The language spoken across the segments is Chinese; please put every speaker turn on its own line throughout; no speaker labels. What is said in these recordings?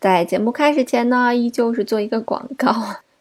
在节目开始前呢，依旧是做一个广告。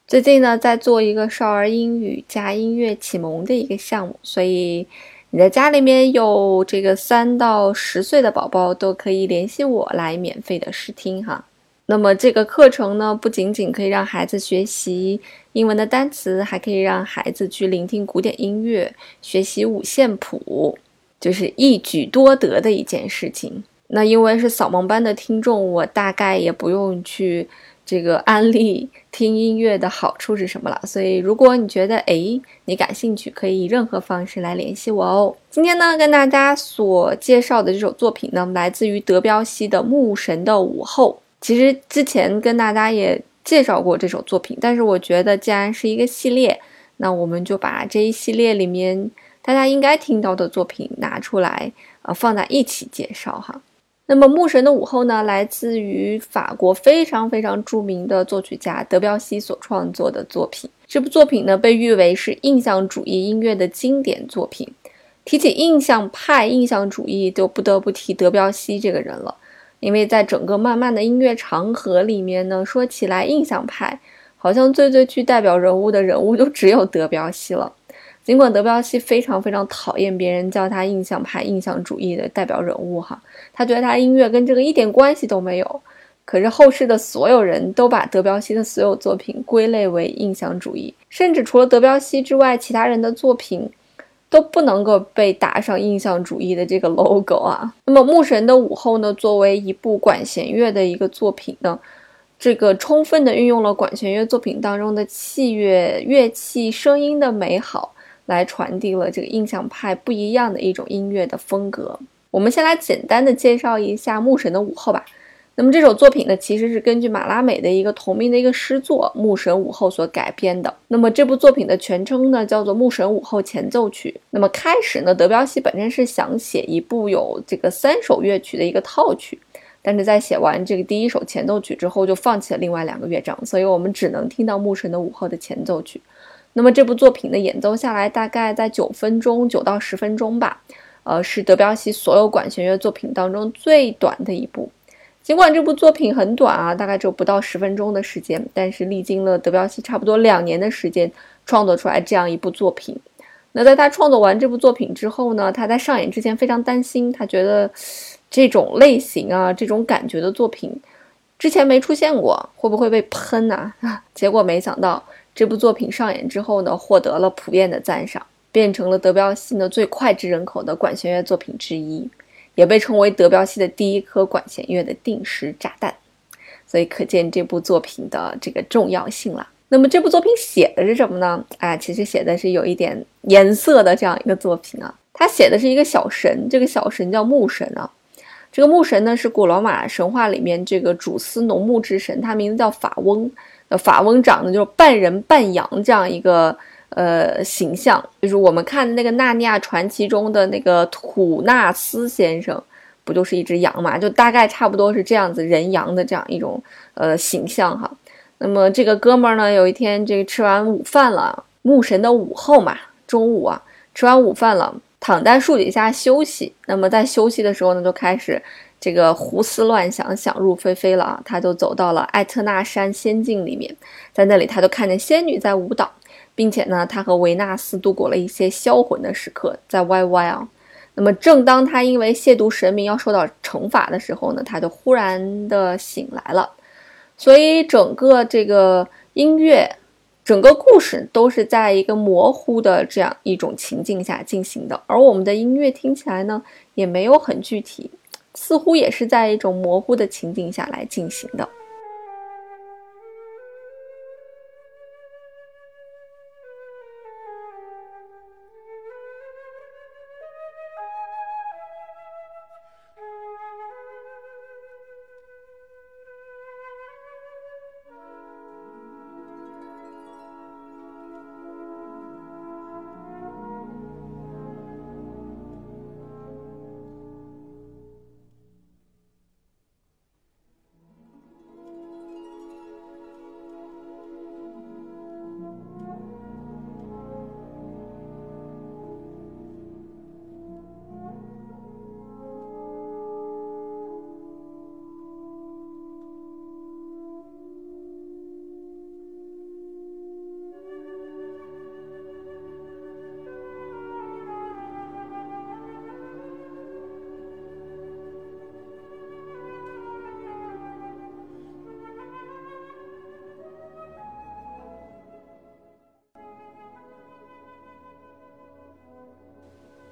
最近呢，在做一个少儿英语加音乐启蒙的一个项目，所以你在家里面有这个三到十岁的宝宝，都可以联系我来免费的试听哈。那么这个课程呢，不仅仅可以让孩子学习英文的单词，还可以让孩子去聆听古典音乐，学习五线谱，就是一举多得的一件事情。那因为是扫盲班的听众，我大概也不用去这个 安利听音乐的好处是什么了。所以如果你觉得诶你感兴趣，可以以任何方式来联系我哦。今天呢，跟大家所介绍的这首作品呢，来自于德彪西的《牧神的午后》。其实之前跟大家也介绍过这首作品，但是我觉得既然是一个系列，那我们就把这一系列里面大家应该听到的作品拿出来，呃，放在一起介绍哈。那么《牧神的午后》呢，来自于法国非常非常著名的作曲家德彪西所创作的作品。这部作品呢，被誉为是印象主义音乐的经典作品。提起印象派、印象主义，就不得不提德彪西这个人了。因为在整个漫漫的音乐长河里面呢，说起来印象派，好像最最具代表人物的人物就只有德彪西了。尽管德彪西非常非常讨厌别人叫他印象派、印象主义的代表人物哈，他觉得他音乐跟这个一点关系都没有。可是后世的所有人都把德彪西的所有作品归类为印象主义，甚至除了德彪西之外，其他人的作品都不能够被打上印象主义的这个 logo 啊。那么《牧神的午后》呢，作为一部管弦乐的一个作品呢，这个充分的运用了管弦乐作品当中的器乐乐器声音的美好。来传递了这个印象派不一样的一种音乐的风格。我们先来简单的介绍一下《牧神的午后》吧。那么这首作品呢，其实是根据马拉美的一个同名的一个诗作《牧神午后》所改编的。那么这部作品的全称呢，叫做《牧神午后前奏曲》。那么开始呢，德彪西本身是想写一部有这个三首乐曲的一个套曲，但是在写完这个第一首前奏曲之后，就放弃了另外两个乐章，所以我们只能听到《牧神的午后》的前奏曲。那么这部作品的演奏下来大概在九分钟，九到十分钟吧，呃，是德彪西所有管弦乐作品当中最短的一部。尽管这部作品很短啊，大概只有不到十分钟的时间，但是历经了德彪西差不多两年的时间创作出来这样一部作品。那在他创作完这部作品之后呢，他在上演之前非常担心，他觉得这种类型啊，这种感觉的作品之前没出现过，会不会被喷呢？结果没想到。这部作品上演之后呢，获得了普遍的赞赏，变成了德彪西呢最脍炙人口的管弦乐作品之一，也被称为德彪西的第一颗管弦乐的定时炸弹。所以可见这部作品的这个重要性了。那么这部作品写的是什么呢？哎，其实写的是有一点颜色的这样一个作品啊。他写的是一个小神，这个小神叫牧神啊。这个牧神呢是古罗马神话里面这个主司农牧之神，他名字叫法翁。呃，法翁长得就是半人半羊这样一个呃形象，就是我们看那个《纳尼亚传奇》中的那个土纳斯先生，不就是一只羊嘛？就大概差不多是这样子人羊的这样一种呃形象哈。那么这个哥们儿呢，有一天这个吃完午饭了，牧神的午后嘛，中午啊，吃完午饭了，躺在树底下休息。那么在休息的时候呢，就开始。这个胡思乱想，想入非非了啊！他就走到了艾特纳山仙境里面，在那里他就看见仙女在舞蹈，并且呢，他和维纳斯度过了一些销魂的时刻，在 YY 啊。那么，正当他因为亵渎神明要受到惩罚的时候呢，他就忽然的醒来了。所以，整个这个音乐，整个故事都是在一个模糊的这样一种情境下进行的，而我们的音乐听起来呢，也没有很具体。似乎也是在一种模糊的情境下来进行的。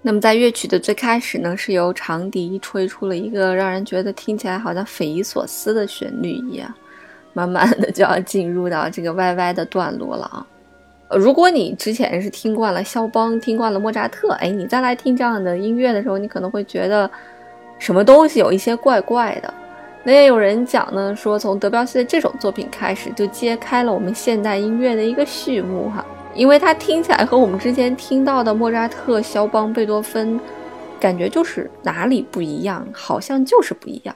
那么在乐曲的最开始呢，是由长笛吹出了一个让人觉得听起来好像匪夷所思的旋律一样，慢慢的就要进入到这个歪歪的段落了啊。如果你之前是听惯了肖邦，听惯了莫扎特，哎，你再来听这样的音乐的时候，你可能会觉得什么东西有一些怪怪的。那也有人讲呢，说从德彪西的这首作品开始，就揭开了我们现代音乐的一个序幕哈，因为它听起来和我们之前听到的莫扎特、肖邦、贝多芬，感觉就是哪里不一样，好像就是不一样。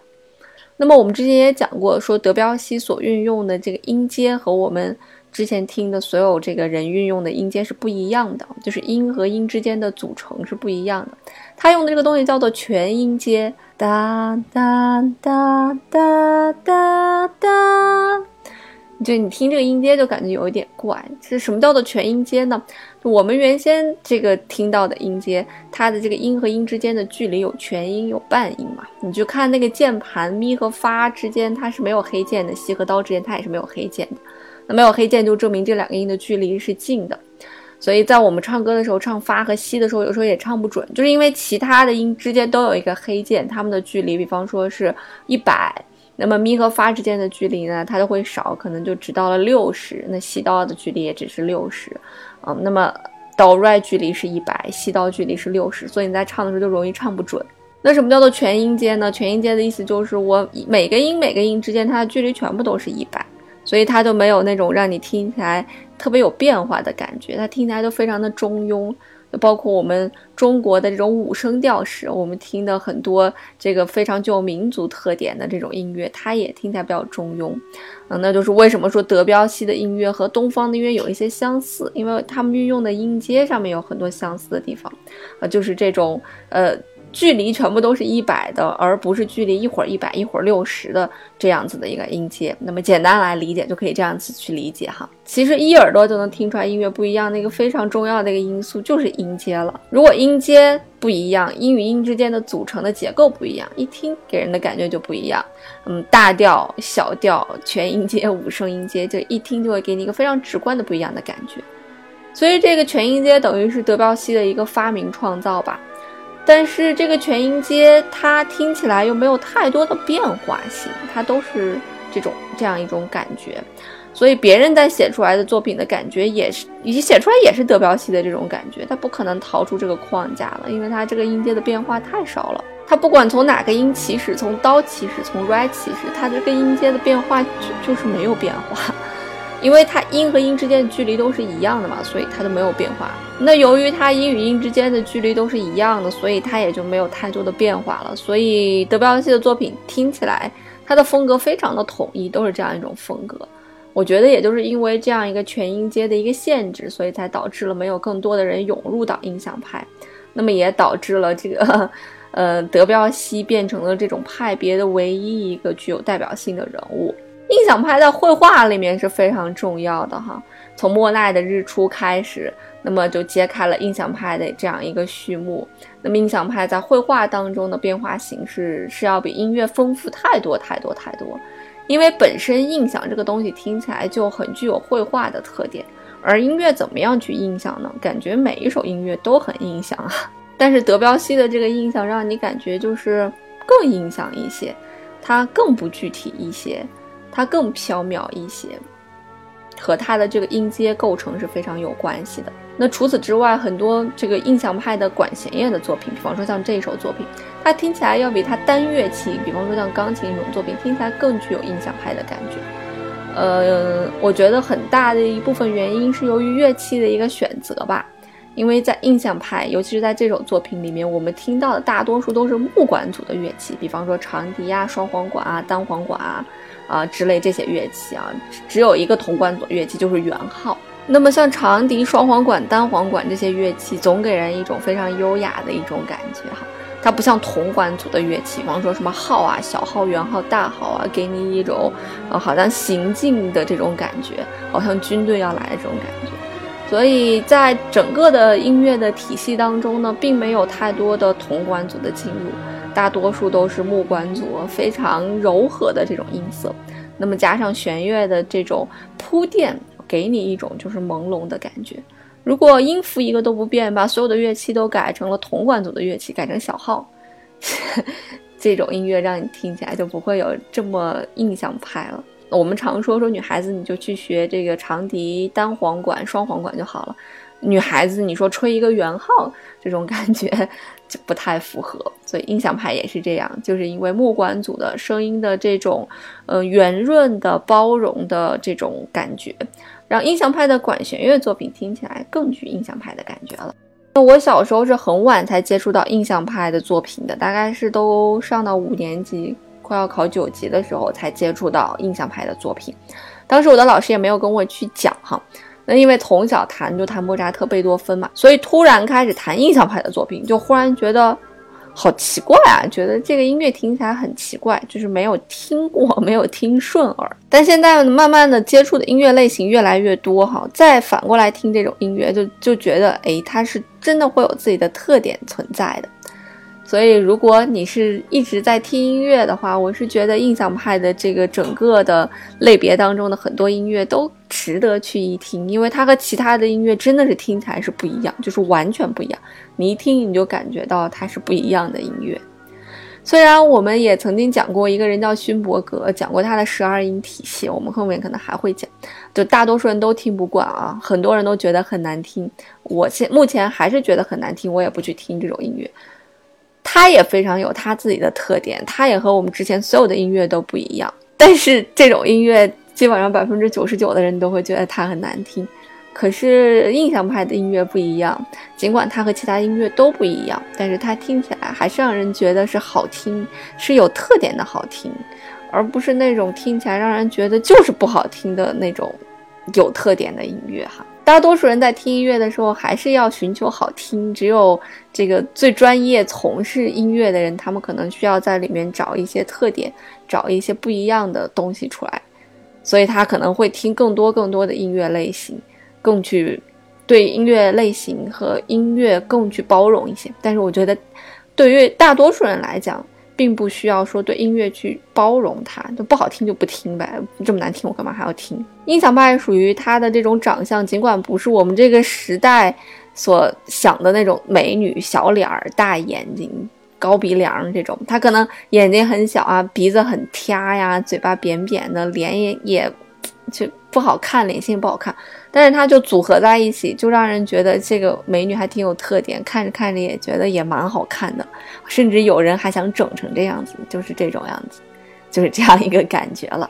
那么我们之前也讲过，说德彪西所运用的这个音阶和我们。之前听的所有这个人运用的音阶是不一样的，就是音和音之间的组成是不一样的。他用的这个东西叫做全音阶，哒哒哒哒哒哒。就你听这个音阶就感觉有一点怪。是什么叫做全音阶呢？我们原先这个听到的音阶，它的这个音和音之间的距离有全音有半音嘛？你就看那个键盘咪和发之间它是没有黑键的，西和刀之间它也是没有黑键的。那没有黑键就证明这两个音的距离是近的，所以在我们唱歌的时候，唱发和西的时候，有时候也唱不准，就是因为其他的音之间都有一个黑键，它们的距离，比方说是一百，那么咪和发之间的距离呢，它就会少，可能就只到了六十，那西刀的距离也只是六十，嗯，那么哆来距离是一百，西刀距离是六十，所以你在唱的时候就容易唱不准。那什么叫做全音阶呢？全音阶的意思就是我每个音每个音之间它的距离全部都是一百。所以它就没有那种让你听起来特别有变化的感觉，它听起来都非常的中庸。包括我们中国的这种五声调式，我们听的很多这个非常具有民族特点的这种音乐，它也听起来比较中庸。嗯，那就是为什么说德彪西的音乐和东方的音乐有一些相似，因为他们运用的音阶上面有很多相似的地方。呃，就是这种呃。距离全部都是一百的，而不是距离一会儿一百一会儿六十的这样子的一个音阶。那么简单来理解，就可以这样子去理解哈。其实一耳朵就能听出来音乐不一样的一个非常重要的一个因素就是音阶了。如果音阶不一样，音与音之间的组成的结构不一样，一听给人的感觉就不一样。嗯，大调、小调、全音阶、五声音阶，这一听就会给你一个非常直观的不一样的感觉。所以这个全音阶等于是德彪西的一个发明创造吧。但是这个全音阶，它听起来又没有太多的变化性，它都是这种这样一种感觉，所以别人在写出来的作品的感觉也是，以及写出来也是德彪西的这种感觉，他不可能逃出这个框架了，因为他这个音阶的变化太少了，他不管从哪个音起始，从刀起始，从 re 起始，他这个音阶的变化就就是没有变化。因为它音和音之间的距离都是一样的嘛，所以它就没有变化。那由于它音与音之间的距离都是一样的，所以它也就没有太多的变化了。所以德彪西的作品听起来，它的风格非常的统一，都是这样一种风格。我觉得也就是因为这样一个全音阶的一个限制，所以才导致了没有更多的人涌入到印象派，那么也导致了这个，呃，德彪西变成了这种派别的唯一一个具有代表性的人物。印象派在绘画里面是非常重要的哈，从莫奈的日出开始，那么就揭开了印象派的这样一个序幕。那么印象派在绘画当中的变化形式是要比音乐丰富太多太多太多，因为本身印象这个东西听起来就很具有绘画的特点，而音乐怎么样去印象呢？感觉每一首音乐都很印象啊，但是德彪西的这个印象让你感觉就是更印象一些，它更不具体一些。它更飘渺一些，和它的这个音阶构成是非常有关系的。那除此之外，很多这个印象派的管弦乐的作品，比方说像这一首作品，它听起来要比它单乐器，比方说像钢琴这种作品，听起来更具有印象派的感觉。呃，我觉得很大的一部分原因是由于乐器的一个选择吧。因为在印象派，尤其是在这首作品里面，我们听到的大多数都是木管组的乐器，比方说长笛啊、双簧管啊、单簧管啊啊之类这些乐器啊，只有一个铜管组乐器就是圆号。那么像长笛、双簧管、单簧管这些乐器，总给人一种非常优雅的一种感觉哈。它不像铜管组的乐器，比方说什么号啊、小号、圆号、大号啊，给你一种呃好像行进的这种感觉，好像军队要来的这种感觉。所以在整个的音乐的体系当中呢，并没有太多的铜管组的进入，大多数都是木管组，非常柔和的这种音色。那么加上弦乐的这种铺垫，给你一种就是朦胧的感觉。如果音符一个都不变，把所有的乐器都改成了铜管组的乐器，改成小号，这种音乐让你听起来就不会有这么印象派了。我们常说说女孩子你就去学这个长笛单簧管、双簧管就好了。女孩子你说吹一个圆号，这种感觉就不太符合。所以印象派也是这样，就是因为木管组的声音的这种呃圆润的、包容的这种感觉，让印象派的管弦乐作品听起来更具印象派的感觉了。那我小时候是很晚才接触到印象派的作品的，大概是都上到五年级。快要考九级的时候才接触到印象派的作品，当时我的老师也没有跟我去讲哈，那因为从小弹就弹莫扎特、贝多芬嘛，所以突然开始弹印象派的作品，就忽然觉得好奇怪啊，觉得这个音乐听起来很奇怪，就是没有听过，没有听顺耳。但现在慢慢的接触的音乐类型越来越多哈，再反过来听这种音乐，就就觉得哎，它是真的会有自己的特点存在的。所以，如果你是一直在听音乐的话，我是觉得印象派的这个整个的类别当中的很多音乐都值得去一听，因为它和其他的音乐真的是听起来是不一样，就是完全不一样。你一听你就感觉到它是不一样的音乐。虽然我们也曾经讲过一个人叫勋伯格，讲过他的十二音体系，我们后面可能还会讲，就大多数人都听不惯啊，很多人都觉得很难听。我现目前还是觉得很难听，我也不去听这种音乐。他也非常有他自己的特点，他也和我们之前所有的音乐都不一样。但是这种音乐基本上百分之九十九的人都会觉得它很难听。可是印象派的音乐不一样，尽管它和其他音乐都不一样，但是它听起来还是让人觉得是好听，是有特点的好听，而不是那种听起来让人觉得就是不好听的那种有特点的音乐哈。大多数人在听音乐的时候，还是要寻求好听。只有这个最专业从事音乐的人，他们可能需要在里面找一些特点，找一些不一样的东西出来。所以他可能会听更多更多的音乐类型，更去对音乐类型和音乐更去包容一些。但是我觉得，对于大多数人来讲，并不需要说对音乐去包容它，就不好听就不听呗，这么难听我干嘛还要听？音响派属于他的这种长相，尽管不是我们这个时代所想的那种美女，小脸儿、大眼睛、高鼻梁这种，他可能眼睛很小啊，鼻子很塌呀，嘴巴扁扁的，脸也也就不好看，脸型不好看。但是它就组合在一起，就让人觉得这个美女还挺有特点，看着看着也觉得也蛮好看的，甚至有人还想整成这样子，就是这种样子，就是这样一个感觉了。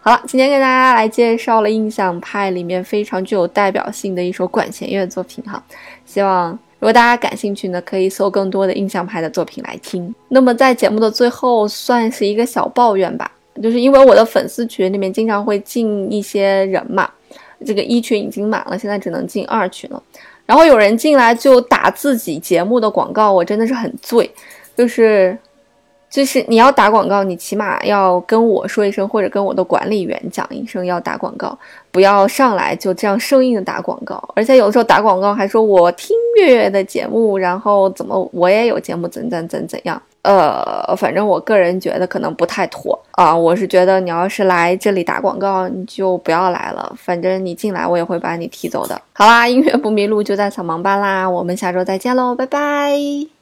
好了，今天给大家来介绍了印象派里面非常具有代表性的一首管弦乐作品哈，希望如果大家感兴趣呢，可以搜更多的印象派的作品来听。那么在节目的最后，算是一个小抱怨吧，就是因为我的粉丝群里面经常会进一些人嘛。这个一群已经满了，现在只能进二群了。然后有人进来就打自己节目的广告，我真的是很醉。就是，就是你要打广告，你起码要跟我说一声，或者跟我的管理员讲一声要打广告，不要上来就这样生硬的打广告。而且有的时候打广告还说我听月月的节目，然后怎么我也有节目，怎怎怎怎样。呃，反正我个人觉得可能不太妥啊。我是觉得你要是来这里打广告，你就不要来了。反正你进来，我也会把你踢走的。好啦，音乐不迷路就在扫盲班啦。我们下周再见喽，拜拜。